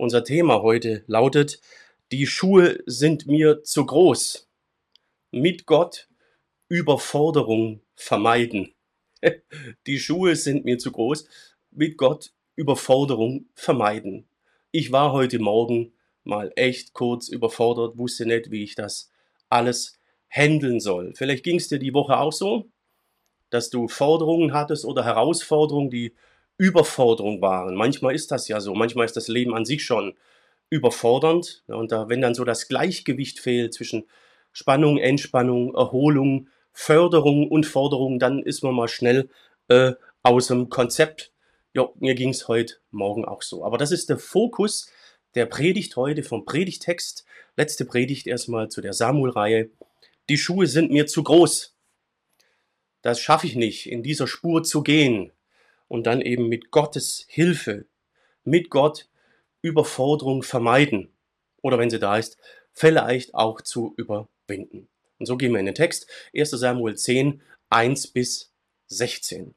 Unser Thema heute lautet, die Schuhe sind mir zu groß. Mit Gott Überforderung vermeiden. Die Schuhe sind mir zu groß. Mit Gott Überforderung vermeiden. Ich war heute Morgen mal echt kurz überfordert, wusste nicht, wie ich das alles handeln soll. Vielleicht ging es dir die Woche auch so, dass du Forderungen hattest oder Herausforderungen, die Überforderung waren. Manchmal ist das ja so, manchmal ist das Leben an sich schon überfordernd. Und da, wenn dann so das Gleichgewicht fehlt zwischen Spannung, Entspannung, Erholung, Förderung und Forderung, dann ist man mal schnell äh, aus dem Konzept. Ja, mir ging es heute Morgen auch so. Aber das ist der Fokus der Predigt heute vom Predigtext. Letzte Predigt erstmal zu der Samuel-Reihe. Die Schuhe sind mir zu groß. Das schaffe ich nicht, in dieser Spur zu gehen. Und dann eben mit Gottes Hilfe, mit Gott Überforderung vermeiden. Oder wenn sie da ist, vielleicht auch zu überwinden. Und so gehen wir in den Text. 1 Samuel 10, 1 bis 16.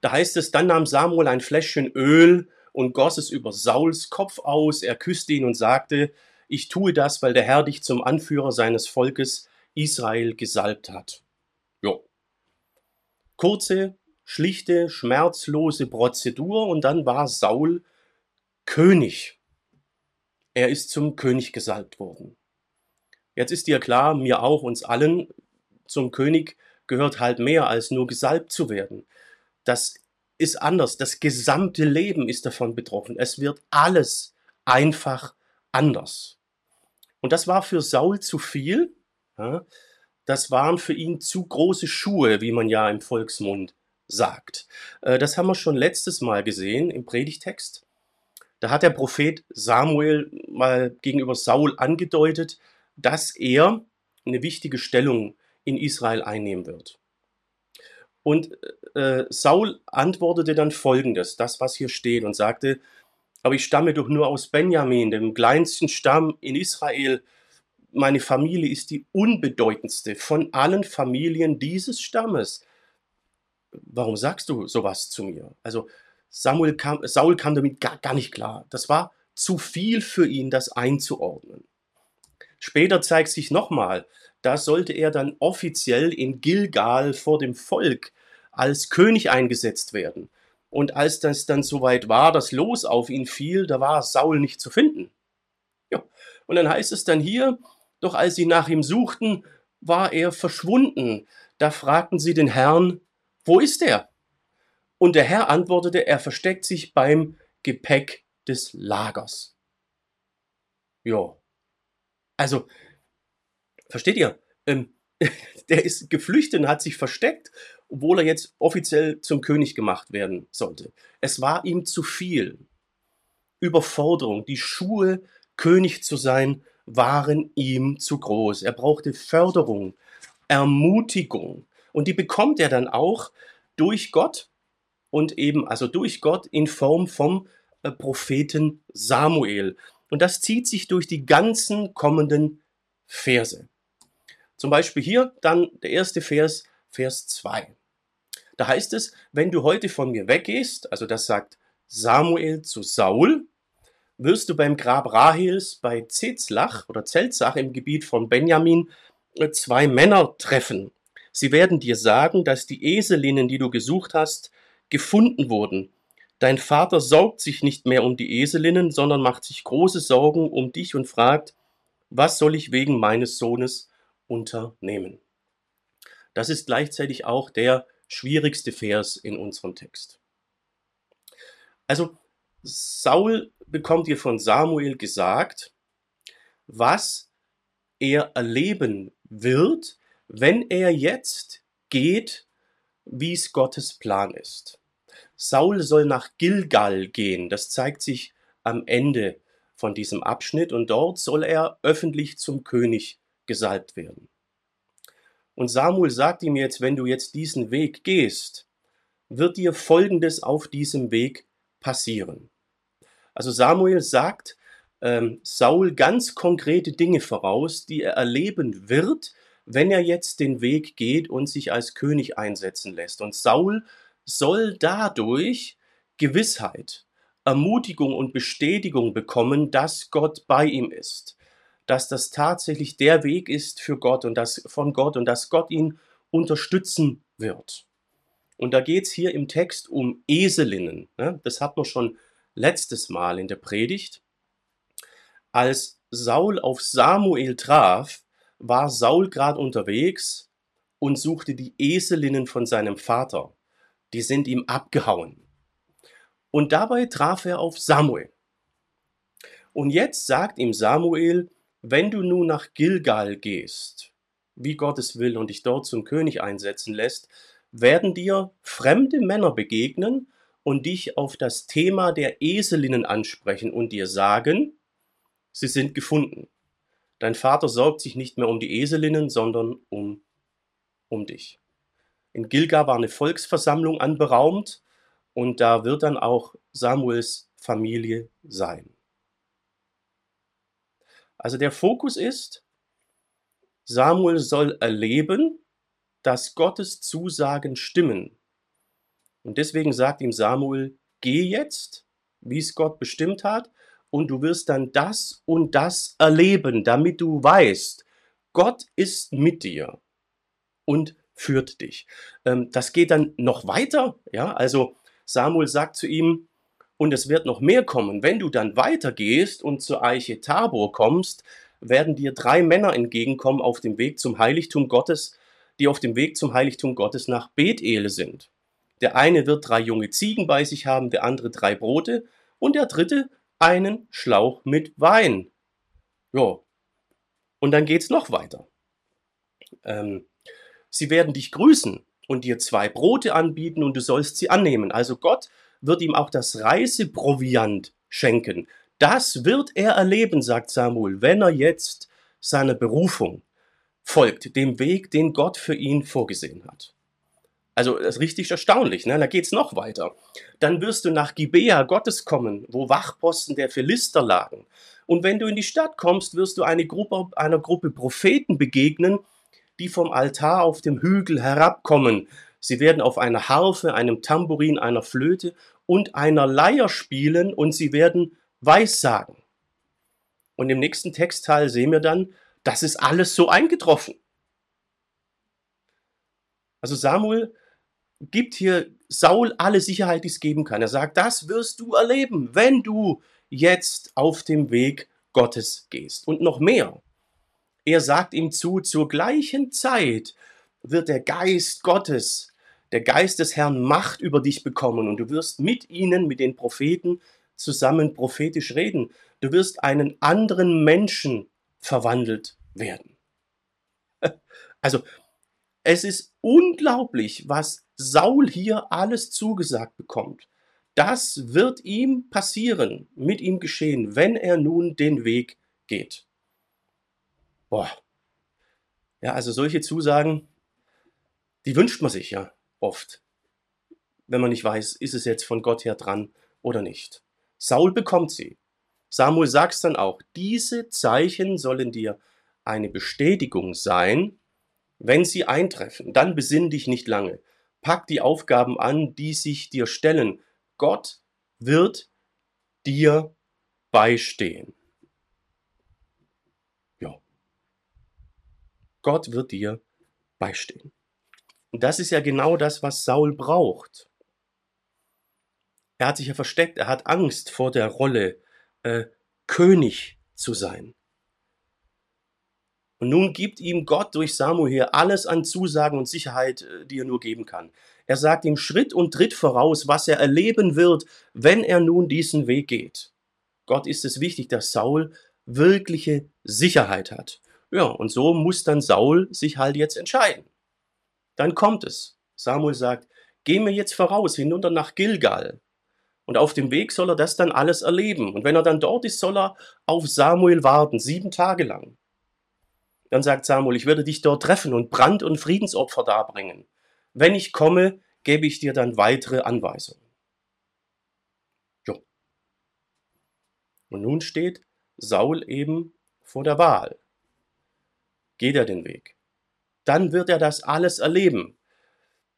Da heißt es, dann nahm Samuel ein Fläschchen Öl und goss es über Sauls Kopf aus. Er küsste ihn und sagte, ich tue das, weil der Herr dich zum Anführer seines Volkes Israel gesalbt hat. Jo. Kurze, schlichte, schmerzlose Prozedur und dann war Saul König. Er ist zum König gesalbt worden. Jetzt ist dir klar, mir auch, uns allen, zum König gehört halt mehr als nur gesalbt zu werden. Das ist anders. Das gesamte Leben ist davon betroffen. Es wird alles einfach anders. Und das war für Saul zu viel. Das waren für ihn zu große Schuhe, wie man ja im Volksmund sagt. Äh, das haben wir schon letztes Mal gesehen im Predigtext. Da hat der Prophet Samuel mal gegenüber Saul angedeutet, dass er eine wichtige Stellung in Israel einnehmen wird. Und äh, Saul antwortete dann folgendes, das was hier steht, und sagte, aber ich stamme doch nur aus Benjamin, dem kleinsten Stamm in Israel. Meine Familie ist die unbedeutendste von allen Familien dieses Stammes. Warum sagst du sowas zu mir? Also Samuel kam, Saul kam damit gar, gar nicht klar. Das war zu viel für ihn, das einzuordnen. Später zeigt sich nochmal, da sollte er dann offiziell in Gilgal vor dem Volk als König eingesetzt werden. Und als das dann soweit war, das Los auf ihn fiel, da war Saul nicht zu finden. Ja. Und dann heißt es dann hier, doch als sie nach ihm suchten, war er verschwunden. Da fragten sie den Herrn, wo ist er? Und der Herr antwortete, er versteckt sich beim Gepäck des Lagers. Ja. Also, versteht ihr? Ähm, der ist geflüchtet und hat sich versteckt, obwohl er jetzt offiziell zum König gemacht werden sollte. Es war ihm zu viel. Überforderung, die Schuhe, König zu sein, waren ihm zu groß. Er brauchte Förderung, Ermutigung. Und die bekommt er dann auch durch Gott und eben, also durch Gott in Form vom äh, Propheten Samuel. Und das zieht sich durch die ganzen kommenden Verse. Zum Beispiel hier dann der erste Vers, Vers 2. Da heißt es, wenn du heute von mir weggehst, also das sagt Samuel zu Saul, wirst du beim Grab Rahels bei Zezlach oder Zelzach im Gebiet von Benjamin äh, zwei Männer treffen. Sie werden dir sagen, dass die Eselinnen, die du gesucht hast, gefunden wurden. Dein Vater sorgt sich nicht mehr um die Eselinnen, sondern macht sich große Sorgen um dich und fragt, was soll ich wegen meines Sohnes unternehmen? Das ist gleichzeitig auch der schwierigste Vers in unserem Text. Also, Saul bekommt hier von Samuel gesagt, was er erleben wird, wenn er jetzt geht wie es Gottes Plan ist. Saul soll nach Gilgal gehen, das zeigt sich am Ende von diesem Abschnitt, und dort soll er öffentlich zum König gesalbt werden. Und Samuel sagt ihm jetzt, wenn du jetzt diesen Weg gehst, wird dir Folgendes auf diesem Weg passieren. Also Samuel sagt ähm, Saul ganz konkrete Dinge voraus, die er erleben wird, wenn er jetzt den Weg geht und sich als König einsetzen lässt. Und Saul soll dadurch Gewissheit, Ermutigung und Bestätigung bekommen, dass Gott bei ihm ist, dass das tatsächlich der Weg ist für Gott und das von Gott und dass Gott ihn unterstützen wird. Und da geht es hier im Text um Eselinnen. Ne? Das hat man schon letztes Mal in der Predigt. Als Saul auf Samuel traf, war Saul gerade unterwegs und suchte die Eselinnen von seinem Vater. Die sind ihm abgehauen. Und dabei traf er auf Samuel. Und jetzt sagt ihm Samuel, wenn du nun nach Gilgal gehst, wie Gott es will und dich dort zum König einsetzen lässt, werden dir fremde Männer begegnen und dich auf das Thema der Eselinnen ansprechen und dir sagen, sie sind gefunden. Dein Vater sorgt sich nicht mehr um die Eselinnen, sondern um, um dich. In Gilgal war eine Volksversammlung anberaumt und da wird dann auch Samuels Familie sein. Also der Fokus ist, Samuel soll erleben, dass Gottes Zusagen stimmen. Und deswegen sagt ihm Samuel, geh jetzt, wie es Gott bestimmt hat, und du wirst dann das und das erleben, damit du weißt, Gott ist mit dir und führt dich. Ähm, das geht dann noch weiter, ja, also Samuel sagt zu ihm, und es wird noch mehr kommen. Wenn du dann weitergehst und zur Eiche Tabor kommst, werden dir drei Männer entgegenkommen auf dem Weg zum Heiligtum Gottes, die auf dem Weg zum Heiligtum Gottes nach Bethel sind. Der eine wird drei junge Ziegen bei sich haben, der andere drei Brote und der dritte einen Schlauch mit Wein. Ja. Und dann geht's noch weiter. Ähm, sie werden dich grüßen und dir zwei Brote anbieten und du sollst sie annehmen. Also Gott wird ihm auch das Reiseproviant schenken. Das wird er erleben, sagt Samuel, wenn er jetzt seiner Berufung folgt, dem Weg, den Gott für ihn vorgesehen hat. Also das ist richtig erstaunlich, ne? da geht's noch weiter. Dann wirst du nach Gibea Gottes kommen, wo Wachposten der Philister lagen. Und wenn du in die Stadt kommst, wirst du eine Gruppe, einer Gruppe Propheten begegnen, die vom Altar auf dem Hügel herabkommen. Sie werden auf einer Harfe, einem Tambourin, einer Flöte und einer Leier spielen und sie werden Weissagen. Und im nächsten Textteil sehen wir dann, das ist alles so eingetroffen. Also Samuel gibt hier Saul alle Sicherheit, die es geben kann. Er sagt, das wirst du erleben, wenn du jetzt auf dem Weg Gottes gehst. Und noch mehr. Er sagt ihm zu, zur gleichen Zeit wird der Geist Gottes, der Geist des Herrn Macht über dich bekommen und du wirst mit ihnen, mit den Propheten, zusammen prophetisch reden. Du wirst einen anderen Menschen verwandelt werden. Also, es ist unglaublich, was Saul hier alles zugesagt bekommt. Das wird ihm passieren, mit ihm geschehen, wenn er nun den Weg geht. Boah. Ja, also solche Zusagen, die wünscht man sich ja oft, wenn man nicht weiß, ist es jetzt von Gott her dran oder nicht. Saul bekommt sie. Samuel sagt dann auch, diese Zeichen sollen dir eine Bestätigung sein, wenn sie eintreffen. Dann besinn dich nicht lange. Pack die Aufgaben an, die sich dir stellen. Gott wird dir beistehen. Ja. Gott wird dir beistehen. Und das ist ja genau das, was Saul braucht. Er hat sich ja versteckt, er hat Angst vor der Rolle, äh, König zu sein. Und nun gibt ihm Gott durch Samuel alles an Zusagen und Sicherheit, äh, die er nur geben kann. Er sagt ihm Schritt und Tritt voraus, was er erleben wird, wenn er nun diesen Weg geht. Gott ist es wichtig, dass Saul wirkliche Sicherheit hat. Ja, und so muss dann Saul sich halt jetzt entscheiden. Dann kommt es. Samuel sagt, geh mir jetzt voraus hinunter nach Gilgal. Und auf dem Weg soll er das dann alles erleben. Und wenn er dann dort ist, soll er auf Samuel warten, sieben Tage lang. Dann sagt Samuel, ich werde dich dort treffen und Brand- und Friedensopfer darbringen. Wenn ich komme, gebe ich dir dann weitere Anweisungen. Jo. Und nun steht Saul eben vor der Wahl. Geht er den Weg? Dann wird er das alles erleben.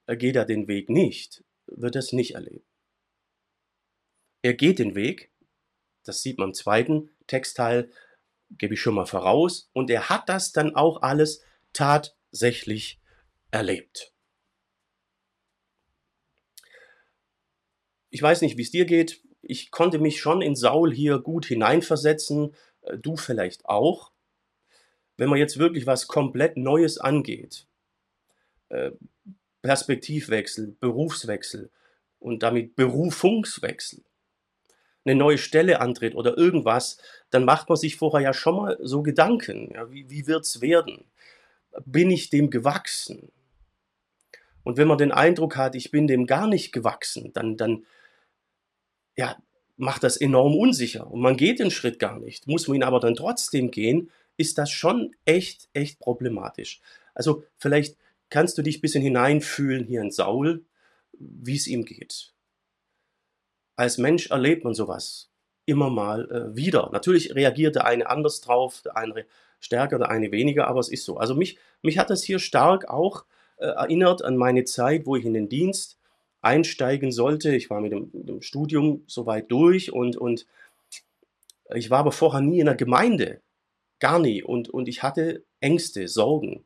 Geht er den Weg nicht, wird er es nicht erleben. Er geht den Weg, das sieht man im zweiten Textteil, gebe ich schon mal voraus, und er hat das dann auch alles tatsächlich erlebt. Ich weiß nicht, wie es dir geht. Ich konnte mich schon in Saul hier gut hineinversetzen, äh, du vielleicht auch. Wenn man jetzt wirklich was komplett Neues angeht, äh, Perspektivwechsel, Berufswechsel und damit Berufungswechsel, eine neue Stelle antritt oder irgendwas, dann macht man sich vorher ja schon mal so Gedanken. Ja, wie wie wird es werden? Bin ich dem gewachsen? Und wenn man den Eindruck hat, ich bin dem gar nicht gewachsen, dann, dann ja, macht das enorm unsicher und man geht den Schritt gar nicht. Muss man ihn aber dann trotzdem gehen, ist das schon echt, echt problematisch. Also vielleicht kannst du dich ein bisschen hineinfühlen hier in Saul, wie es ihm geht als Mensch erlebt man sowas immer mal äh, wieder. Natürlich reagiert der eine anders drauf, der eine stärker, der eine weniger, aber es ist so. Also mich, mich hat das hier stark auch äh, erinnert an meine Zeit, wo ich in den Dienst einsteigen sollte. Ich war mit dem, mit dem Studium soweit durch und, und ich war aber vorher nie in der Gemeinde. Gar nie. Und, und ich hatte Ängste, Sorgen.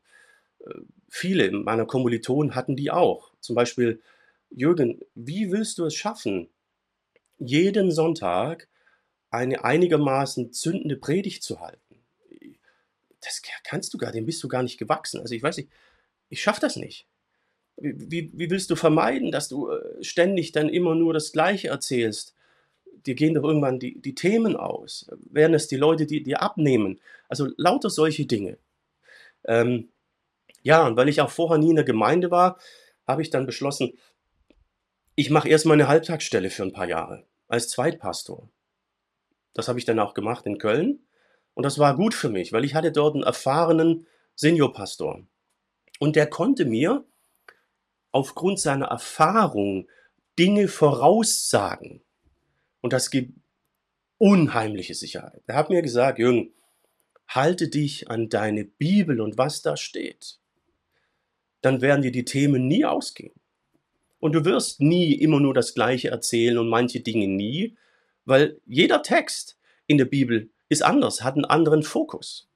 Äh, viele meiner Kommilitonen hatten die auch. Zum Beispiel, Jürgen, wie willst du es schaffen, jeden Sonntag eine einigermaßen zündende Predigt zu halten. Das kannst du gar, dem bist du gar nicht gewachsen. Also ich weiß nicht, ich schaffe das nicht. Wie, wie, willst du vermeiden, dass du äh, ständig dann immer nur das Gleiche erzählst? Dir gehen doch irgendwann die, die Themen aus. Werden es die Leute, die dir abnehmen? Also lauter solche Dinge. Ähm, ja, und weil ich auch vorher nie in der Gemeinde war, habe ich dann beschlossen, ich mache erstmal eine Halbtagsstelle für ein paar Jahre als Zweitpastor. Das habe ich dann auch gemacht in Köln und das war gut für mich, weil ich hatte dort einen erfahrenen Seniorpastor und der konnte mir aufgrund seiner Erfahrung Dinge voraussagen und das gibt unheimliche Sicherheit. Er hat mir gesagt, Jürgen, halte dich an deine Bibel und was da steht. Dann werden dir die Themen nie ausgehen. Und du wirst nie immer nur das Gleiche erzählen und manche Dinge nie, weil jeder Text in der Bibel ist anders, hat einen anderen Fokus.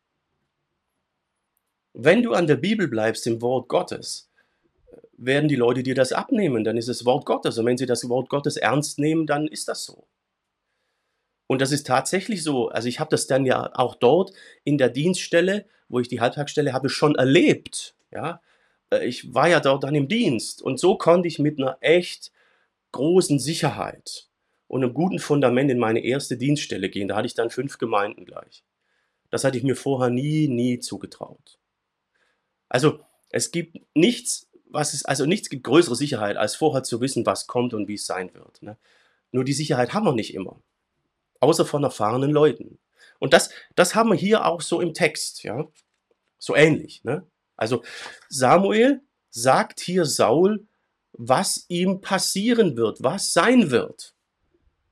Wenn du an der Bibel bleibst, im Wort Gottes, werden die Leute dir das abnehmen, dann ist es Wort Gottes. Und wenn sie das Wort Gottes ernst nehmen, dann ist das so. Und das ist tatsächlich so. Also ich habe das dann ja auch dort in der Dienststelle, wo ich die Halbtagsstelle habe, schon erlebt. Ja, ich war ja dort dann im Dienst und so konnte ich mit einer echt großen Sicherheit und einem guten Fundament in meine erste Dienststelle gehen. Da hatte ich dann fünf Gemeinden gleich. Das hatte ich mir vorher nie, nie zugetraut. Also es gibt nichts, was es, also nichts gibt größere Sicherheit, als vorher zu wissen, was kommt und wie es sein wird. Ne? Nur die Sicherheit haben wir nicht immer. Außer von erfahrenen Leuten. Und das, das haben wir hier auch so im Text, ja. So ähnlich, ne? Also Samuel sagt hier Saul, was ihm passieren wird, was sein wird.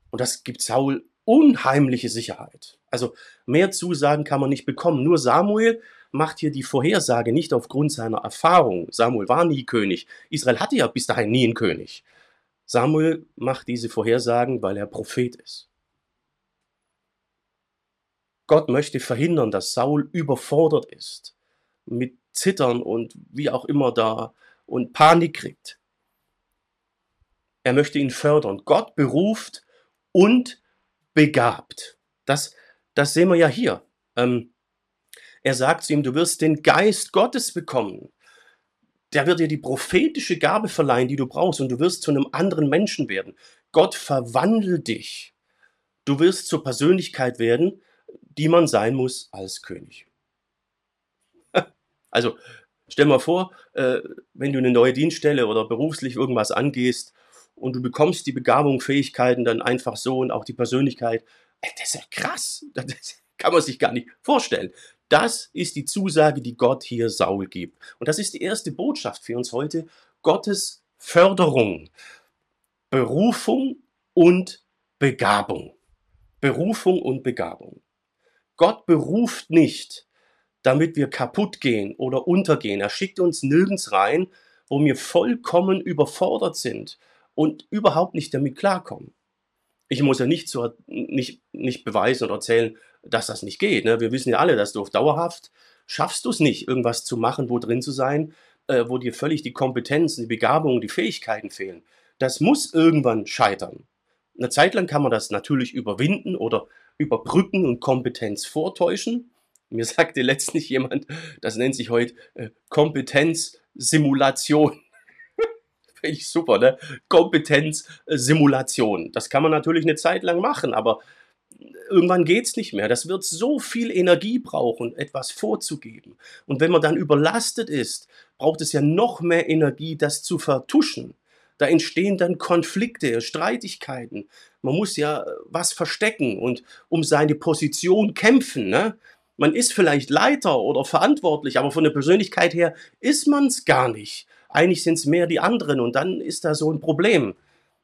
Und das gibt Saul unheimliche Sicherheit. Also mehr Zusagen kann man nicht bekommen. Nur Samuel macht hier die Vorhersage nicht aufgrund seiner Erfahrung. Samuel war nie König. Israel hatte ja bis dahin nie einen König. Samuel macht diese Vorhersagen, weil er Prophet ist. Gott möchte verhindern, dass Saul überfordert ist mit Zittern und wie auch immer da und Panik kriegt. Er möchte ihn fördern. Gott beruft und begabt. Das, das sehen wir ja hier. Ähm, er sagt zu ihm, du wirst den Geist Gottes bekommen. Der wird dir die prophetische Gabe verleihen, die du brauchst, und du wirst zu einem anderen Menschen werden. Gott verwandelt dich. Du wirst zur Persönlichkeit werden, die man sein muss als König. Also stell mal vor, äh, wenn du eine neue Dienststelle oder beruflich irgendwas angehst und du bekommst die Begabung, Fähigkeiten dann einfach so und auch die Persönlichkeit, ey, das ist ja krass. Das kann man sich gar nicht vorstellen. Das ist die Zusage, die Gott hier Saul gibt. Und das ist die erste Botschaft für uns heute. Gottes Förderung, Berufung und Begabung. Berufung und Begabung. Gott beruft nicht, damit wir kaputt gehen oder untergehen. Er schickt uns nirgends rein, wo wir vollkommen überfordert sind und überhaupt nicht damit klarkommen. Ich muss ja nicht, zu, nicht, nicht beweisen oder erzählen, dass das nicht geht. Ne? Wir wissen ja alle, dass du auf dauerhaft schaffst du es nicht, irgendwas zu machen, wo drin zu sein, äh, wo dir völlig die Kompetenzen, die Begabungen, die Fähigkeiten fehlen. Das muss irgendwann scheitern. Eine Zeit lang kann man das natürlich überwinden oder überbrücken und Kompetenz vortäuschen. Mir sagte letztlich jemand, das nennt sich heute äh, Kompetenzsimulation. Finde ich super, ne? Kompetenzsimulation. Das kann man natürlich eine Zeit lang machen, aber irgendwann geht es nicht mehr. Das wird so viel Energie brauchen, etwas vorzugeben. Und wenn man dann überlastet ist, braucht es ja noch mehr Energie, das zu vertuschen. Da entstehen dann Konflikte, Streitigkeiten. Man muss ja äh, was verstecken und um seine Position kämpfen. Ne? Man ist vielleicht Leiter oder verantwortlich, aber von der Persönlichkeit her ist man es gar nicht. Eigentlich sind es mehr die anderen und dann ist da so ein Problem.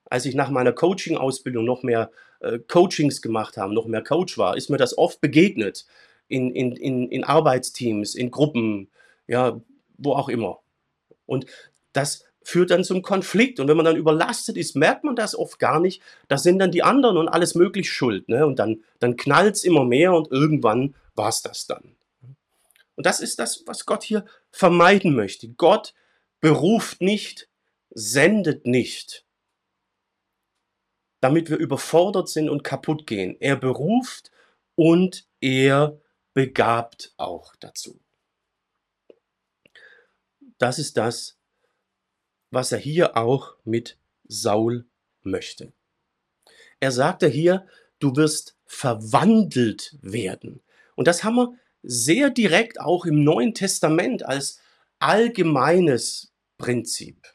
Als ich nach meiner Coaching-Ausbildung noch mehr äh, Coachings gemacht habe, noch mehr Coach war, ist mir das oft begegnet. In, in, in, in Arbeitsteams, in Gruppen, ja, wo auch immer. Und das führt dann zum Konflikt. Und wenn man dann überlastet ist, merkt man das oft gar nicht. Da sind dann die anderen und alles möglich schuld. Ne? Und dann, dann knallt es immer mehr und irgendwann war es das dann. Und das ist das, was Gott hier vermeiden möchte. Gott beruft nicht, sendet nicht, damit wir überfordert sind und kaputt gehen. Er beruft und er begabt auch dazu. Das ist das, was er hier auch mit Saul möchte. Er sagte hier, du wirst verwandelt werden. Und das haben wir sehr direkt auch im Neuen Testament als allgemeines Prinzip.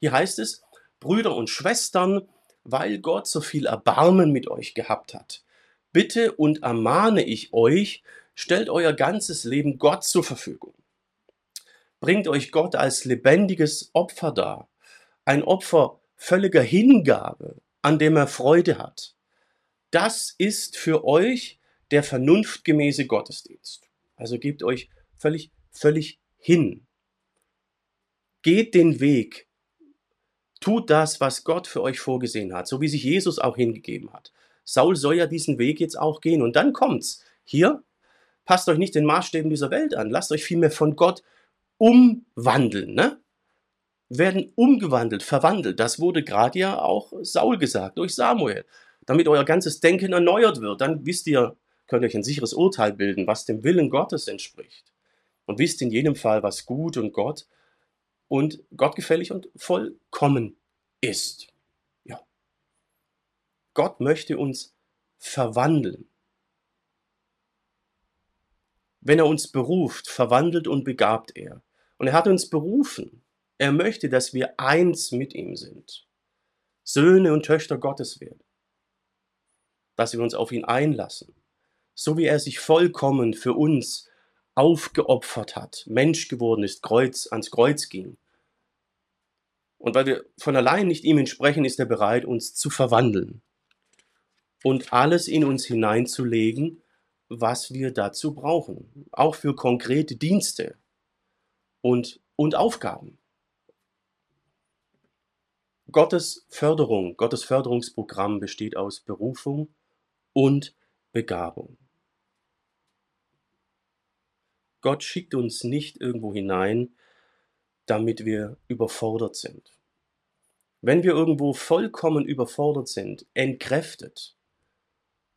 Hier heißt es, Brüder und Schwestern, weil Gott so viel Erbarmen mit euch gehabt hat, bitte und ermahne ich euch, stellt euer ganzes Leben Gott zur Verfügung bringt euch Gott als lebendiges Opfer dar. Ein Opfer völliger Hingabe, an dem er Freude hat. Das ist für euch der vernunftgemäße Gottesdienst. Also gebt euch völlig, völlig hin. Geht den Weg. Tut das, was Gott für euch vorgesehen hat, so wie sich Jesus auch hingegeben hat. Saul soll ja diesen Weg jetzt auch gehen. Und dann kommt's. Hier, passt euch nicht den Maßstäben dieser Welt an. Lasst euch vielmehr von Gott umwandeln, ne? Werden umgewandelt, verwandelt. Das wurde gerade ja auch Saul gesagt, durch Samuel. Damit euer ganzes Denken erneuert wird, dann wisst ihr, könnt euch ein sicheres Urteil bilden, was dem Willen Gottes entspricht. Und wisst in jedem Fall, was gut und Gott und gottgefällig und vollkommen ist. Ja. Gott möchte uns verwandeln. Wenn er uns beruft, verwandelt und begabt er. Und er hat uns berufen. Er möchte, dass wir eins mit ihm sind. Söhne und Töchter Gottes werden. Dass wir uns auf ihn einlassen. So wie er sich vollkommen für uns aufgeopfert hat, Mensch geworden ist, Kreuz, ans Kreuz ging. Und weil wir von allein nicht ihm entsprechen, ist er bereit, uns zu verwandeln und alles in uns hineinzulegen, was wir dazu brauchen. Auch für konkrete Dienste, und, und Aufgaben. Gottes Förderung, Gottes Förderungsprogramm besteht aus Berufung und Begabung. Gott schickt uns nicht irgendwo hinein, damit wir überfordert sind. Wenn wir irgendwo vollkommen überfordert sind, entkräftet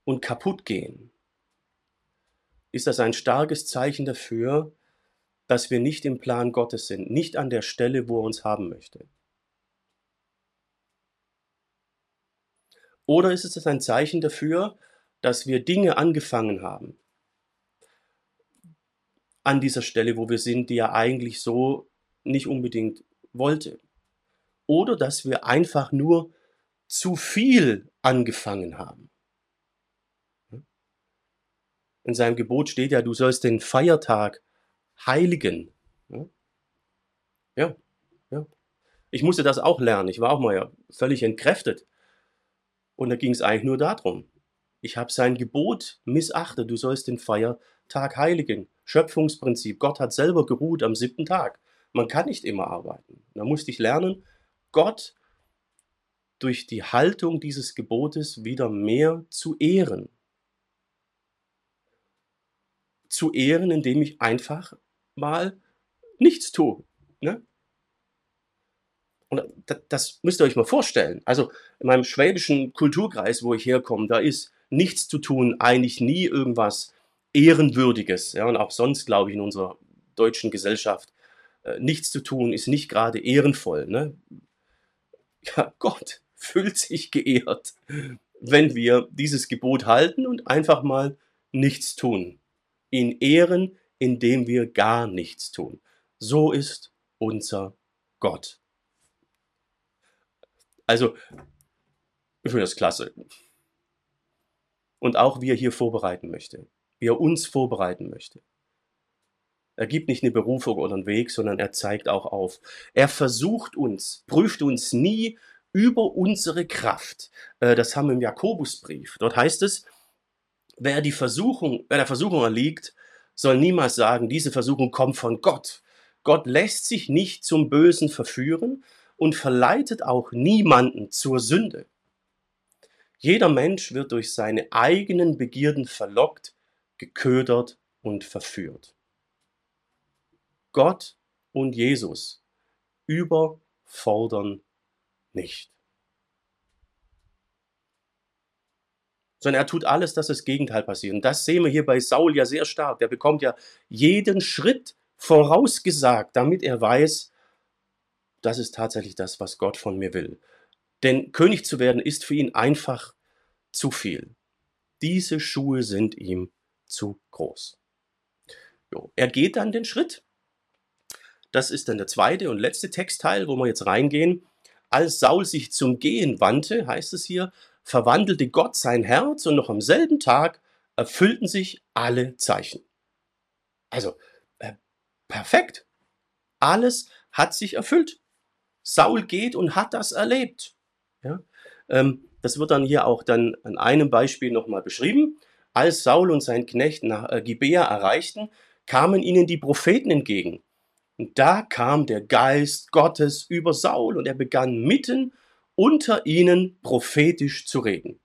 und kaputt gehen, ist das ein starkes Zeichen dafür, dass wir nicht im Plan Gottes sind, nicht an der Stelle, wo er uns haben möchte? Oder ist es ein Zeichen dafür, dass wir Dinge angefangen haben, an dieser Stelle, wo wir sind, die er eigentlich so nicht unbedingt wollte? Oder dass wir einfach nur zu viel angefangen haben? In seinem Gebot steht ja, du sollst den Feiertag heiligen. Ja, ja. Ich musste das auch lernen. Ich war auch mal ja völlig entkräftet. Und da ging es eigentlich nur darum. Ich habe sein Gebot missachtet. Du sollst den Feiertag heiligen. Schöpfungsprinzip. Gott hat selber geruht am siebten Tag. Man kann nicht immer arbeiten. Da musste ich lernen, Gott durch die Haltung dieses Gebotes wieder mehr zu ehren. Zu ehren, indem ich einfach mal nichts tue. Ne? Und das müsst ihr euch mal vorstellen. Also in meinem schwäbischen Kulturkreis, wo ich herkomme, da ist nichts zu tun eigentlich nie irgendwas Ehrenwürdiges. Ja, und auch sonst, glaube ich, in unserer deutschen Gesellschaft, äh, nichts zu tun ist nicht gerade ehrenvoll. Ne? Ja, Gott fühlt sich geehrt, wenn wir dieses Gebot halten und einfach mal nichts tun. Ihn ehren, indem wir gar nichts tun. So ist unser Gott. Also, ich finde das klasse. Und auch wie er hier vorbereiten möchte, wie er uns vorbereiten möchte. Er gibt nicht eine Berufung oder einen Weg, sondern er zeigt auch auf. Er versucht uns, prüft uns nie über unsere Kraft. Äh, das haben wir im Jakobusbrief. Dort heißt es, wer die Versuchung, wer der Versuchung erliegt, soll niemals sagen, diese Versuchung kommt von Gott. Gott lässt sich nicht zum Bösen verführen und verleitet auch niemanden zur Sünde. Jeder Mensch wird durch seine eigenen Begierden verlockt, geködert und verführt. Gott und Jesus überfordern nicht. Sondern er tut alles, dass das Gegenteil passiert. Und das sehen wir hier bei Saul ja sehr stark. Der bekommt ja jeden Schritt vorausgesagt, damit er weiß, das ist tatsächlich das, was Gott von mir will. Denn König zu werden ist für ihn einfach zu viel. Diese Schuhe sind ihm zu groß. Jo, er geht dann den Schritt. Das ist dann der zweite und letzte Textteil, wo wir jetzt reingehen. Als Saul sich zum Gehen wandte, heißt es hier, verwandelte Gott sein Herz und noch am selben Tag erfüllten sich alle Zeichen. Also, äh, perfekt. Alles hat sich erfüllt. Saul geht und hat das erlebt. Ja? Ähm, das wird dann hier auch dann an einem Beispiel nochmal beschrieben. Als Saul und sein Knecht nach äh, Gibea erreichten, kamen ihnen die Propheten entgegen. Und da kam der Geist Gottes über Saul und er begann mitten unter ihnen prophetisch zu reden.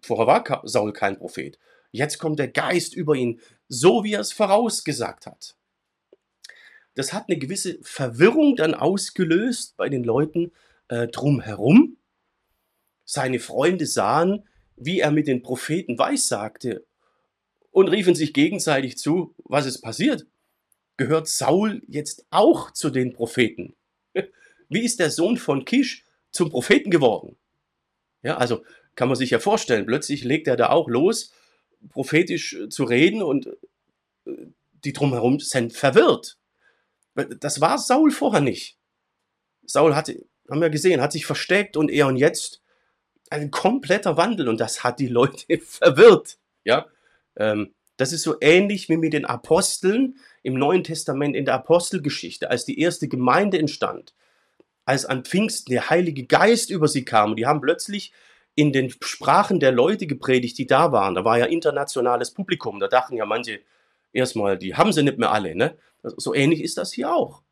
Vorher war Saul kein Prophet. Jetzt kommt der Geist über ihn, so wie er es vorausgesagt hat das hat eine gewisse Verwirrung dann ausgelöst bei den Leuten äh, drumherum. Seine Freunde sahen, wie er mit den Propheten weissagte und riefen sich gegenseitig zu, was ist passiert? Gehört Saul jetzt auch zu den Propheten? Wie ist der Sohn von Kisch zum Propheten geworden? Ja, also kann man sich ja vorstellen, plötzlich legt er da auch los, prophetisch zu reden und äh, die drumherum sind verwirrt. Das war Saul vorher nicht. Saul hatte, haben wir gesehen, hat sich versteckt und er und jetzt ein kompletter Wandel und das hat die Leute verwirrt. Ja, ähm, das ist so ähnlich wie mit den Aposteln im Neuen Testament in der Apostelgeschichte, als die erste Gemeinde entstand, als an Pfingsten der Heilige Geist über sie kam und die haben plötzlich in den Sprachen der Leute gepredigt, die da waren. Da war ja internationales Publikum. Da dachten ja manche erstmal, die haben sie nicht mehr alle. Ne? So ähnlich ist das hier auch.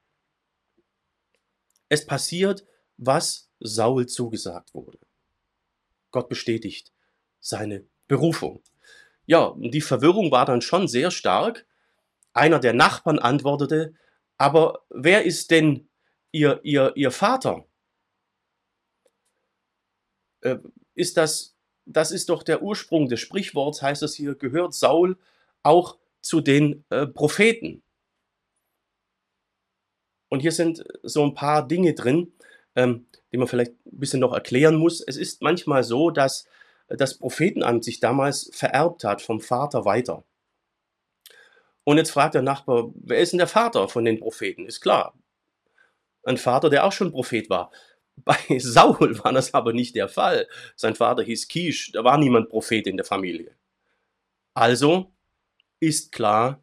Es passiert, was Saul zugesagt wurde. Gott bestätigt seine Berufung. Ja, die Verwirrung war dann schon sehr stark. Einer der Nachbarn antwortete, aber wer ist denn ihr, ihr, ihr Vater? Äh, ist das, das ist doch der Ursprung des Sprichworts, heißt es hier, gehört Saul auch zu den äh, Propheten. Und hier sind so ein paar Dinge drin, ähm, die man vielleicht ein bisschen noch erklären muss. Es ist manchmal so, dass das Prophetenamt sich damals vererbt hat vom Vater weiter. Und jetzt fragt der Nachbar, wer ist denn der Vater von den Propheten? Ist klar. Ein Vater, der auch schon Prophet war. Bei Saul war das aber nicht der Fall. Sein Vater hieß Kisch, da war niemand Prophet in der Familie. Also ist klar,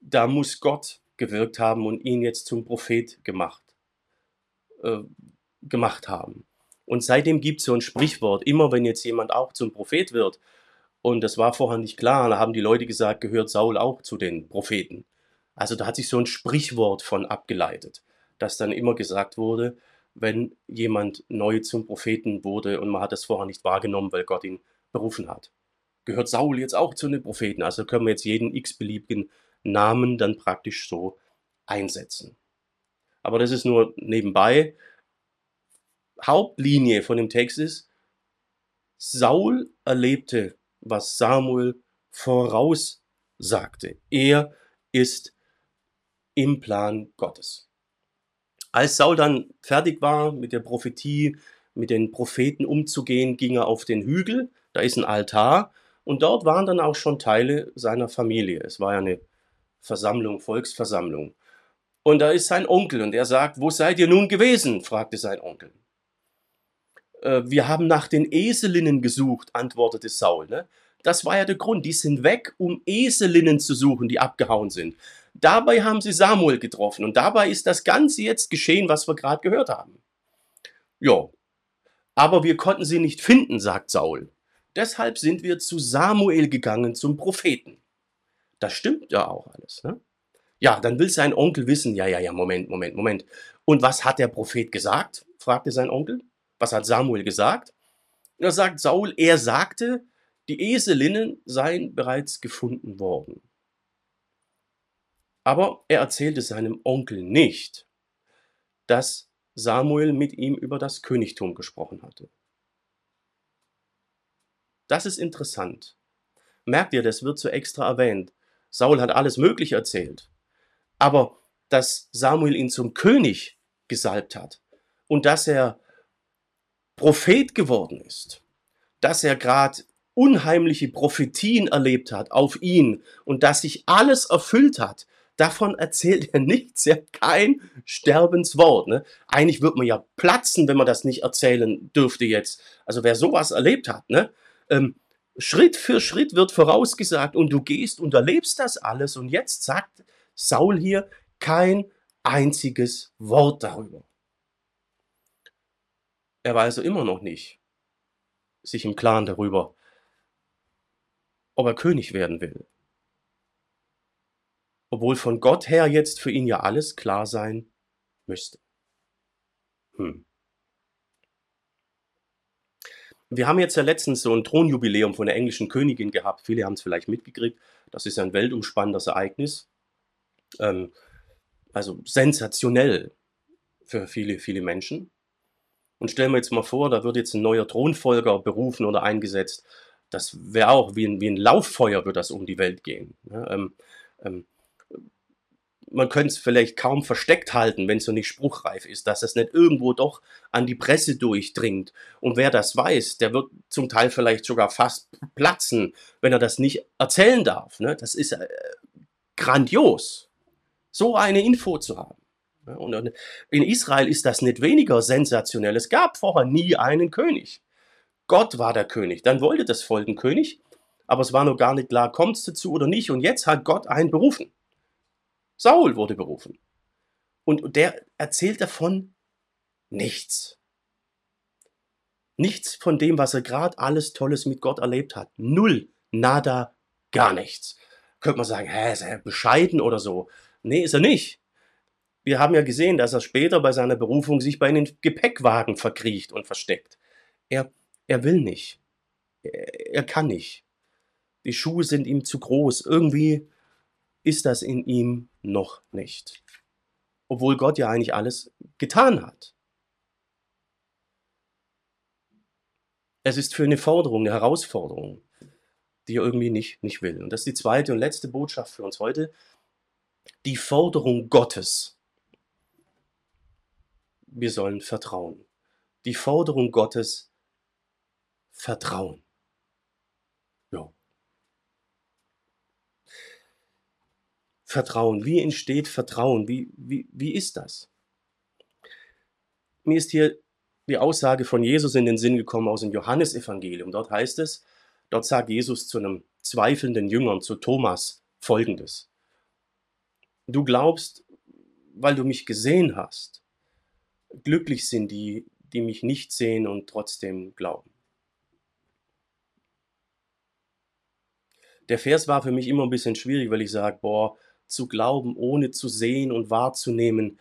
da muss Gott gewirkt haben und ihn jetzt zum Prophet gemacht, äh, gemacht haben. Und seitdem gibt es so ein Sprichwort, immer wenn jetzt jemand auch zum Prophet wird, und das war vorher nicht klar, da haben die Leute gesagt, gehört Saul auch zu den Propheten. Also da hat sich so ein Sprichwort von abgeleitet, dass dann immer gesagt wurde, wenn jemand neu zum Propheten wurde und man hat das vorher nicht wahrgenommen, weil Gott ihn berufen hat. Gehört Saul jetzt auch zu den Propheten? Also können wir jetzt jeden x-beliebigen Namen dann praktisch so einsetzen. Aber das ist nur nebenbei. Hauptlinie von dem Text ist, Saul erlebte, was Samuel voraussagte. Er ist im Plan Gottes. Als Saul dann fertig war mit der Prophetie, mit den Propheten umzugehen, ging er auf den Hügel, da ist ein Altar und dort waren dann auch schon Teile seiner Familie. Es war ja eine Versammlung, Volksversammlung. Und da ist sein Onkel und er sagt, wo seid ihr nun gewesen? fragte sein Onkel. Äh, wir haben nach den Eselinnen gesucht, antwortete Saul. Ne? Das war ja der Grund. Die sind weg, um Eselinnen zu suchen, die abgehauen sind. Dabei haben sie Samuel getroffen und dabei ist das Ganze jetzt geschehen, was wir gerade gehört haben. Ja, aber wir konnten sie nicht finden, sagt Saul. Deshalb sind wir zu Samuel gegangen, zum Propheten. Das stimmt ja auch alles. Ne? Ja, dann will sein Onkel wissen, ja, ja, ja, Moment, Moment, Moment. Und was hat der Prophet gesagt? fragte sein Onkel. Was hat Samuel gesagt? Und da sagt Saul, er sagte, die Eselinnen seien bereits gefunden worden. Aber er erzählte seinem Onkel nicht, dass Samuel mit ihm über das Königtum gesprochen hatte. Das ist interessant. Merkt ihr, das wird so extra erwähnt. Saul hat alles Mögliche erzählt. Aber dass Samuel ihn zum König gesalbt hat und dass er Prophet geworden ist, dass er gerade unheimliche Prophetien erlebt hat auf ihn und dass sich alles erfüllt hat, davon erzählt er nichts, ja kein Sterbenswort. Ne? Eigentlich wird man ja platzen, wenn man das nicht erzählen dürfte jetzt. Also wer sowas erlebt hat, ne? Ähm, Schritt für Schritt wird vorausgesagt und du gehst und erlebst das alles und jetzt sagt Saul hier kein einziges Wort darüber. Er war also immer noch nicht sich im Klaren darüber, ob er König werden will. Obwohl von Gott her jetzt für ihn ja alles klar sein müsste. Hm. Wir haben jetzt ja letztens so ein Thronjubiläum von der englischen Königin gehabt. Viele haben es vielleicht mitgekriegt. Das ist ein weltumspannendes Ereignis. Ähm, also sensationell für viele, viele Menschen. Und stellen wir jetzt mal vor, da wird jetzt ein neuer Thronfolger berufen oder eingesetzt. Das wäre auch wie ein, wie ein Lauffeuer, wird das um die Welt gehen. Ja, ähm, ähm, man könnte es vielleicht kaum versteckt halten, wenn es so nicht spruchreif ist, dass es nicht irgendwo doch an die Presse durchdringt. Und wer das weiß, der wird zum Teil vielleicht sogar fast platzen, wenn er das nicht erzählen darf. Ne? Das ist äh, grandios, so eine Info zu haben. Und in Israel ist das nicht weniger sensationell. Es gab vorher nie einen König. Gott war der König. Dann wollte das Volk einen König, aber es war noch gar nicht klar, kommt es dazu oder nicht. Und jetzt hat Gott einen berufen. Saul wurde berufen. Und der erzählt davon nichts. Nichts von dem, was er gerade alles Tolles mit Gott erlebt hat. Null, nada, gar nichts. Könnte man sagen, hä, ist er bescheiden oder so. Nee, ist er nicht wir haben ja gesehen, dass er später bei seiner Berufung sich bei einem Gepäckwagen verkriecht und versteckt. Er, er will nicht. Er, er kann nicht. Die Schuhe sind ihm zu groß. Irgendwie ist das in ihm noch nicht. Obwohl Gott ja eigentlich alles getan hat. Es ist für eine Forderung, eine Herausforderung, die er irgendwie nicht, nicht will. Und das ist die zweite und letzte Botschaft für uns heute. Die Forderung Gottes wir sollen vertrauen. Die Forderung Gottes, Vertrauen. Ja. Vertrauen. Wie entsteht Vertrauen? Wie, wie, wie ist das? Mir ist hier die Aussage von Jesus in den Sinn gekommen aus dem Johannesevangelium. Dort heißt es, dort sagt Jesus zu einem zweifelnden Jüngern, zu Thomas, folgendes. Du glaubst, weil du mich gesehen hast glücklich sind die, die mich nicht sehen und trotzdem glauben. Der Vers war für mich immer ein bisschen schwierig, weil ich sage, boah, zu glauben, ohne zu sehen und wahrzunehmen,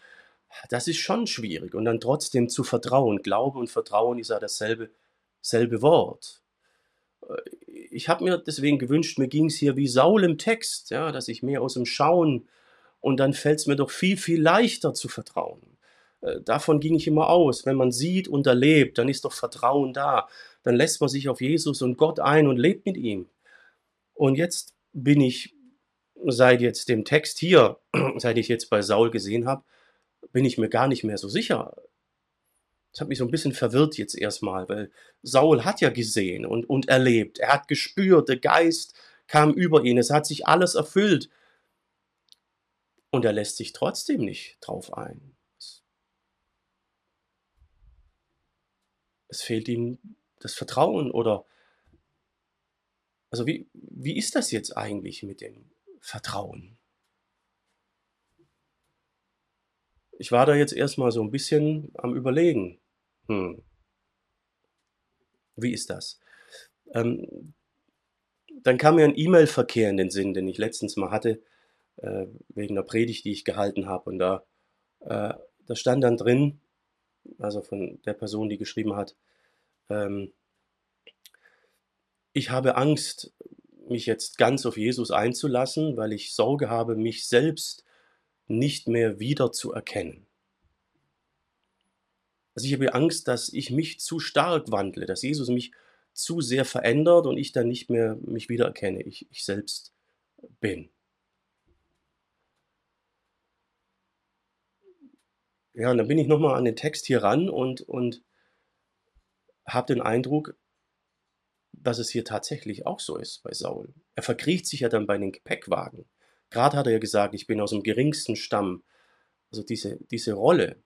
das ist schon schwierig. Und dann trotzdem zu vertrauen. Glaube und Vertrauen ist ja dasselbe selbe Wort. Äh, ich habe mir deswegen gewünscht, mir ging es hier wie Saul im Text, ja, dass ich mehr aus dem Schauen und dann fällt es mir doch viel, viel leichter zu vertrauen. Äh, davon ging ich immer aus. Wenn man sieht und erlebt, dann ist doch Vertrauen da. Dann lässt man sich auf Jesus und Gott ein und lebt mit ihm. Und jetzt bin ich seit jetzt dem Text hier, seit ich jetzt bei Saul gesehen habe, bin ich mir gar nicht mehr so sicher. Das hat mich so ein bisschen verwirrt jetzt erstmal, weil Saul hat ja gesehen und, und erlebt. Er hat gespürt, der Geist kam über ihn, es hat sich alles erfüllt. Und er lässt sich trotzdem nicht drauf ein. Es fehlt ihm das Vertrauen oder also wie, wie ist das jetzt eigentlich mit dem Vertrauen? Ich war da jetzt erstmal so ein bisschen am Überlegen. Hm. Wie ist das? Ähm, dann kam mir ein E-Mail-Verkehr in den Sinn, den ich letztens mal hatte, äh, wegen der Predigt, die ich gehalten habe. Und da, äh, da stand dann drin, also von der Person, die geschrieben hat, ähm, ich habe Angst, mich jetzt ganz auf Jesus einzulassen, weil ich Sorge habe, mich selbst nicht mehr wieder zu erkennen. Also ich habe Angst, dass ich mich zu stark wandle, dass Jesus mich zu sehr verändert und ich dann nicht mehr mich wiedererkenne, ich, ich selbst bin. Ja, und dann bin ich nochmal an den Text hier ran und, und habe den Eindruck, dass es hier tatsächlich auch so ist bei Saul. Er verkriecht sich ja dann bei den Gepäckwagen. Gerade hat er ja gesagt, ich bin aus dem geringsten Stamm. Also diese, diese Rolle,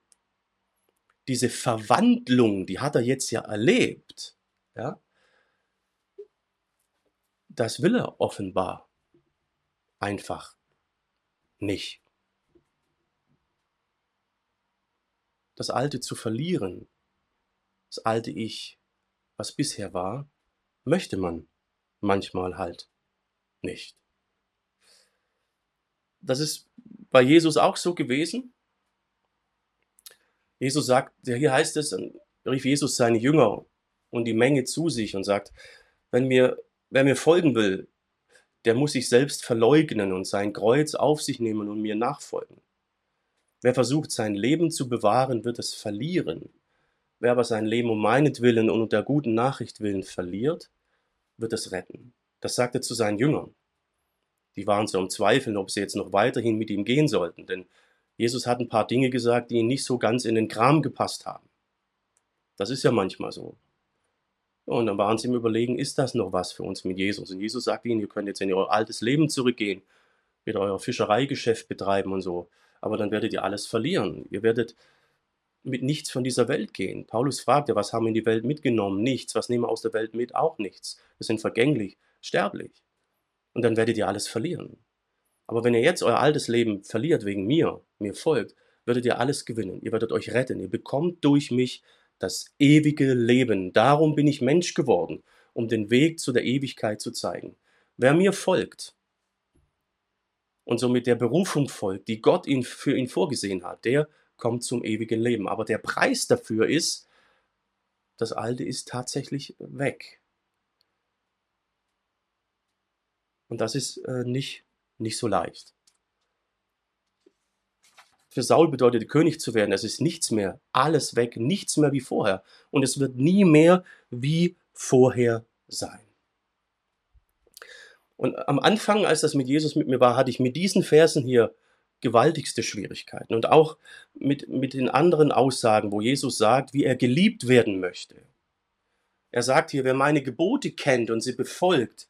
diese Verwandlung, die hat er jetzt ja erlebt. Ja? Das will er offenbar einfach nicht. Das Alte zu verlieren, das alte Ich, was bisher war, möchte man manchmal halt nicht. Das ist bei Jesus auch so gewesen. Jesus sagt, hier heißt es, rief Jesus seine Jünger und die Menge zu sich und sagt, wenn mir, wer mir folgen will, der muss sich selbst verleugnen und sein Kreuz auf sich nehmen und mir nachfolgen. Wer versucht, sein Leben zu bewahren, wird es verlieren. Wer aber sein Leben um meinetwillen und um der guten Nachricht willen verliert, wird es retten. Das sagt er zu seinen Jüngern. Die waren so im Zweifeln, ob sie jetzt noch weiterhin mit ihm gehen sollten, denn Jesus hat ein paar Dinge gesagt, die ihm nicht so ganz in den Kram gepasst haben. Das ist ja manchmal so. Und dann waren sie im Überlegen, ist das noch was für uns mit Jesus? Und Jesus sagt ihnen, ihr könnt jetzt in euer altes Leben zurückgehen, wieder euer Fischereigeschäft betreiben und so. Aber dann werdet ihr alles verlieren. Ihr werdet mit nichts von dieser Welt gehen. Paulus fragt ja, was haben wir in die Welt mitgenommen? Nichts. Was nehmen wir aus der Welt mit? Auch nichts. Wir sind vergänglich, sterblich. Und dann werdet ihr alles verlieren. Aber wenn ihr jetzt euer altes Leben verliert wegen mir, mir folgt, werdet ihr alles gewinnen. Ihr werdet euch retten. Ihr bekommt durch mich das ewige Leben. Darum bin ich Mensch geworden, um den Weg zu der Ewigkeit zu zeigen. Wer mir folgt und somit der Berufung folgt, die Gott ihn für ihn vorgesehen hat, der kommt zum ewigen Leben. Aber der Preis dafür ist, das Alte ist tatsächlich weg. Und das ist äh, nicht nicht so leicht. Für Saul bedeutet König zu werden, es ist nichts mehr, alles weg, nichts mehr wie vorher. Und es wird nie mehr wie vorher sein. Und am Anfang, als das mit Jesus mit mir war, hatte ich mit diesen Versen hier gewaltigste Schwierigkeiten. Und auch mit, mit den anderen Aussagen, wo Jesus sagt, wie er geliebt werden möchte. Er sagt hier, wer meine Gebote kennt und sie befolgt,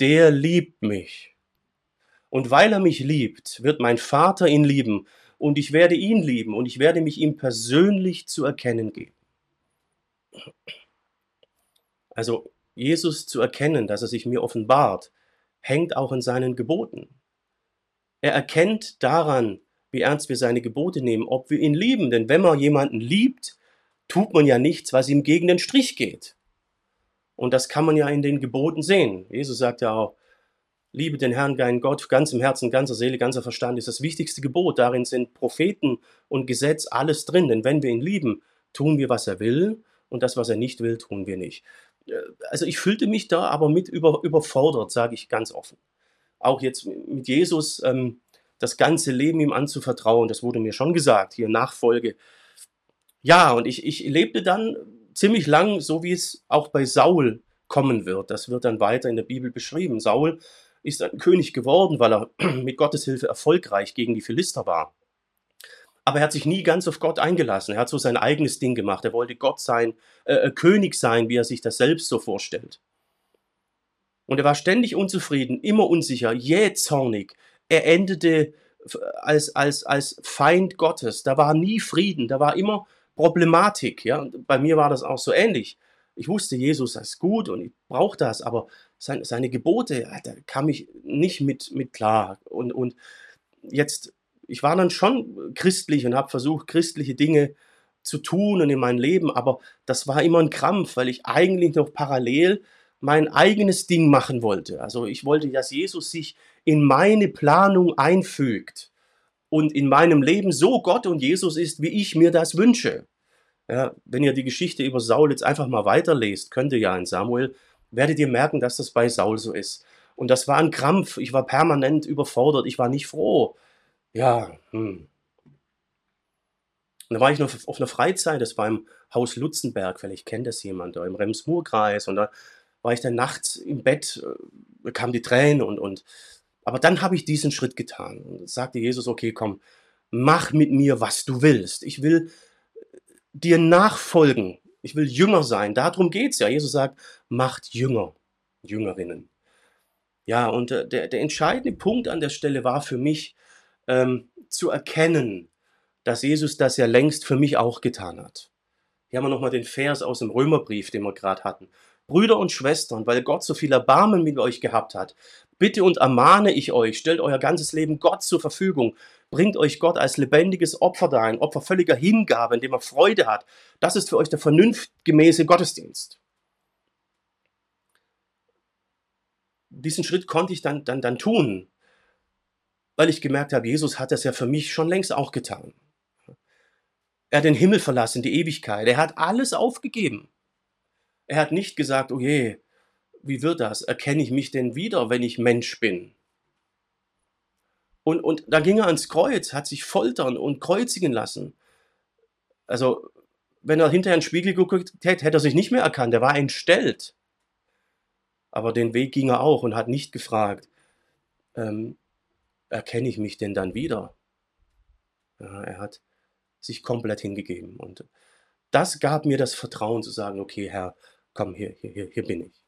der liebt mich. Und weil er mich liebt, wird mein Vater ihn lieben und ich werde ihn lieben und ich werde mich ihm persönlich zu erkennen geben. Also Jesus zu erkennen, dass er sich mir offenbart, hängt auch in seinen Geboten. Er erkennt daran, wie ernst wir seine Gebote nehmen, ob wir ihn lieben. Denn wenn man jemanden liebt, tut man ja nichts, was ihm gegen den Strich geht. Und das kann man ja in den Geboten sehen. Jesus sagt ja auch, liebe den Herrn, deinen Gott, ganzem Herzen, ganzer Seele, ganzer Verstand, ist das wichtigste Gebot. Darin sind Propheten und Gesetz alles drin. Denn wenn wir ihn lieben, tun wir, was er will, und das, was er nicht will, tun wir nicht. Äh, also ich fühlte mich da aber mit über, überfordert, sage ich ganz offen. Auch jetzt mit Jesus ähm, das ganze Leben ihm anzuvertrauen, das wurde mir schon gesagt, hier Nachfolge. Ja, und ich, ich lebte dann ziemlich lang, so wie es auch bei Saul kommen wird. Das wird dann weiter in der Bibel beschrieben. Saul ist ein König geworden, weil er mit Gottes Hilfe erfolgreich gegen die Philister war. Aber er hat sich nie ganz auf Gott eingelassen. Er hat so sein eigenes Ding gemacht. Er wollte Gott sein, äh, äh König sein, wie er sich das selbst so vorstellt. Und er war ständig unzufrieden, immer unsicher, jähzornig. Er endete als, als, als Feind Gottes. Da war nie Frieden, da war immer Problematik. Ja? Bei mir war das auch so ähnlich. Ich wusste, Jesus ist gut und ich brauche das, aber seine, seine Gebote, da kam ich nicht mit, mit klar. Und, und jetzt, ich war dann schon christlich und habe versucht, christliche Dinge zu tun und in mein Leben, aber das war immer ein Krampf, weil ich eigentlich noch parallel mein eigenes Ding machen wollte. Also ich wollte, dass Jesus sich in meine Planung einfügt und in meinem Leben so Gott und Jesus ist, wie ich mir das wünsche. Ja, wenn ihr die Geschichte über Saul jetzt einfach mal weiterlest, könnt ihr ja in Samuel, werdet ihr merken, dass das bei Saul so ist. Und das war ein Krampf. Ich war permanent überfordert. Ich war nicht froh. Ja, hm. Und da war ich noch auf einer Freizeit, das war im Haus Lutzenberg, vielleicht kennt das jemand, da im Rems-Murr-Kreis. Und da war ich dann nachts im Bett, äh, kam die Tränen und, und aber dann habe ich diesen Schritt getan und sagte Jesus, okay, komm, mach mit mir, was du willst. Ich will dir nachfolgen. Ich will Jünger sein. Darum geht es ja. Jesus sagt, macht Jünger, Jüngerinnen. Ja, und äh, der, der entscheidende Punkt an der Stelle war für mich ähm, zu erkennen, dass Jesus das ja längst für mich auch getan hat. Hier haben wir nochmal den Vers aus dem Römerbrief, den wir gerade hatten. Brüder und Schwestern, weil Gott so viel Erbarmen mit euch gehabt hat, bitte und ermahne ich euch, stellt euer ganzes Leben Gott zur Verfügung. Bringt euch Gott als lebendiges Opfer da, ein Opfer völliger Hingabe, in dem er Freude hat. Das ist für euch der vernunftgemäße Gottesdienst. Diesen Schritt konnte ich dann, dann, dann tun, weil ich gemerkt habe, Jesus hat das ja für mich schon längst auch getan. Er hat den Himmel verlassen, die Ewigkeit. Er hat alles aufgegeben. Er hat nicht gesagt, oh je, wie wird das? Erkenne ich mich denn wieder, wenn ich Mensch bin? Und, und da ging er ans Kreuz, hat sich foltern und kreuzigen lassen. Also, wenn er hinterher in den Spiegel geguckt hätte, hätte er sich nicht mehr erkannt. Er war entstellt. Aber den Weg ging er auch und hat nicht gefragt, ähm, erkenne ich mich denn dann wieder? Ja, er hat sich komplett hingegeben. Und das gab mir das Vertrauen zu sagen, okay, Herr, komm, hier, hier, hier bin ich.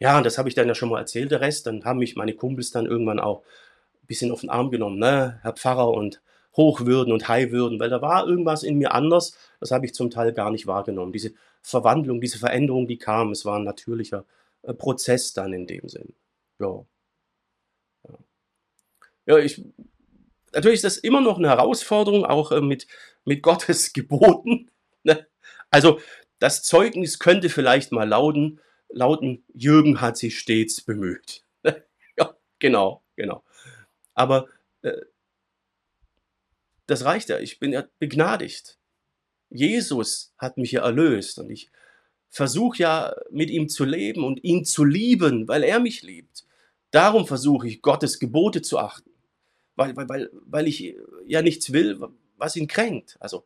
Ja, und das habe ich dann ja schon mal erzählt, der Rest. Dann haben mich meine Kumpels dann irgendwann auch ein bisschen auf den Arm genommen, ne? Herr Pfarrer und Hochwürden und Highwürden, weil da war irgendwas in mir anders, das habe ich zum Teil gar nicht wahrgenommen. Diese Verwandlung, diese Veränderung, die kam, es war ein natürlicher äh, Prozess dann in dem Sinn. Ja. Ja, ja ich, natürlich ist das immer noch eine Herausforderung, auch äh, mit, mit Gottes Geboten. Ne? Also das Zeugnis könnte vielleicht mal lauten, lauten, Jürgen hat sich stets bemüht. ja, genau, genau. Aber äh, das reicht ja. Ich bin ja begnadigt. Jesus hat mich ja erlöst und ich versuche ja mit ihm zu leben und ihn zu lieben, weil er mich liebt. Darum versuche ich, Gottes Gebote zu achten, weil, weil, weil, ich ja nichts will, was ihn kränkt. Also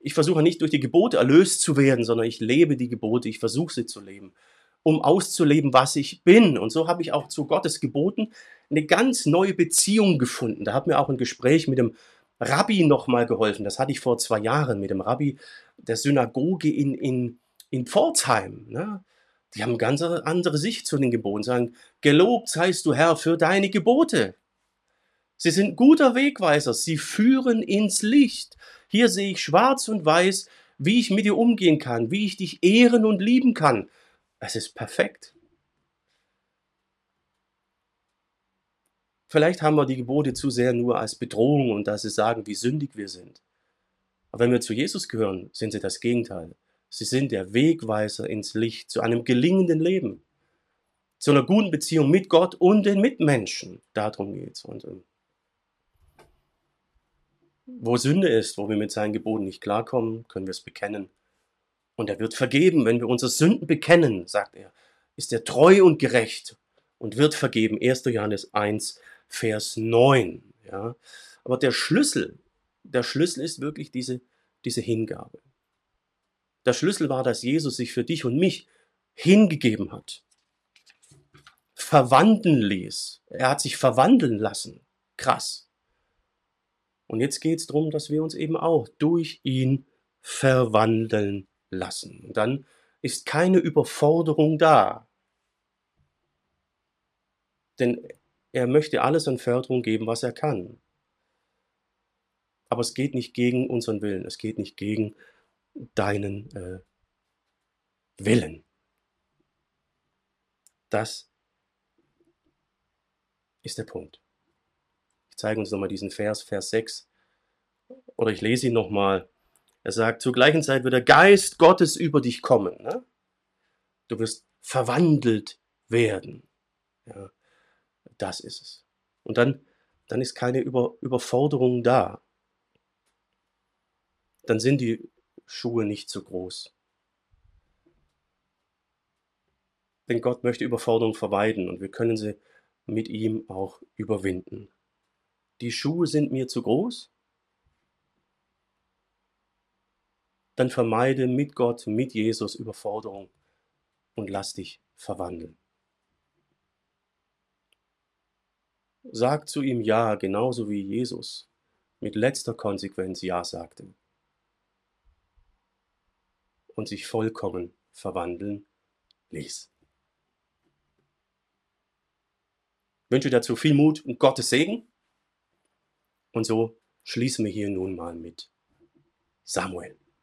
ich versuche nicht durch die Gebote erlöst zu werden, sondern ich lebe die Gebote, ich versuche sie zu leben, um auszuleben, was ich bin. Und so habe ich auch zu Gottes Geboten eine ganz neue Beziehung gefunden. Da hat mir auch ein Gespräch mit dem Rabbi nochmal geholfen. Das hatte ich vor zwei Jahren mit dem Rabbi der Synagoge in, in, in Pforzheim. Ne? Die haben eine ganz andere Sicht zu den Geboten. Sagen, gelobt seist du Herr für deine Gebote. Sie sind guter Wegweiser. Sie führen ins Licht. Hier sehe ich schwarz und weiß, wie ich mit dir umgehen kann, wie ich dich ehren und lieben kann. Es ist perfekt. Vielleicht haben wir die Gebote zu sehr nur als Bedrohung und dass sie sagen, wie sündig wir sind. Aber wenn wir zu Jesus gehören, sind sie das Gegenteil. Sie sind der Wegweiser ins Licht zu einem gelingenden Leben. zu einer guten Beziehung mit Gott und den Mitmenschen. Darum. Und ähm, wo Sünde ist, wo wir mit seinen Geboten nicht klarkommen, können wir es bekennen. Und er wird vergeben, wenn wir unsere Sünden bekennen, sagt er. Ist er treu und gerecht und wird vergeben. 1. Johannes 1, Vers 9. Ja. Aber der Schlüssel, der Schlüssel ist wirklich diese, diese Hingabe. Der Schlüssel war, dass Jesus sich für dich und mich hingegeben hat, verwandeln ließ. Er hat sich verwandeln lassen. Krass. Und jetzt geht es darum, dass wir uns eben auch durch ihn verwandeln lassen. Und dann ist keine Überforderung da. Denn er möchte alles an Förderung geben, was er kann. Aber es geht nicht gegen unseren Willen, es geht nicht gegen deinen äh, Willen. Das ist der Punkt. Ich zeige uns nochmal diesen Vers, Vers 6. Oder ich lese ihn nochmal. Er sagt, zur gleichen Zeit wird der Geist Gottes über dich kommen. Ne? Du wirst verwandelt werden. Ja, das ist es. Und dann, dann ist keine Über, Überforderung da. Dann sind die Schuhe nicht zu groß. Denn Gott möchte Überforderung vermeiden und wir können sie mit ihm auch überwinden. Die Schuhe sind mir zu groß? Dann vermeide mit Gott, mit Jesus Überforderung und lass dich verwandeln. Sag zu ihm Ja, genauso wie Jesus mit letzter Konsequenz Ja sagte und sich vollkommen verwandeln ließ. Ich wünsche dazu viel Mut und Gottes Segen. Und so schließen wir hier nun mal mit Samuel.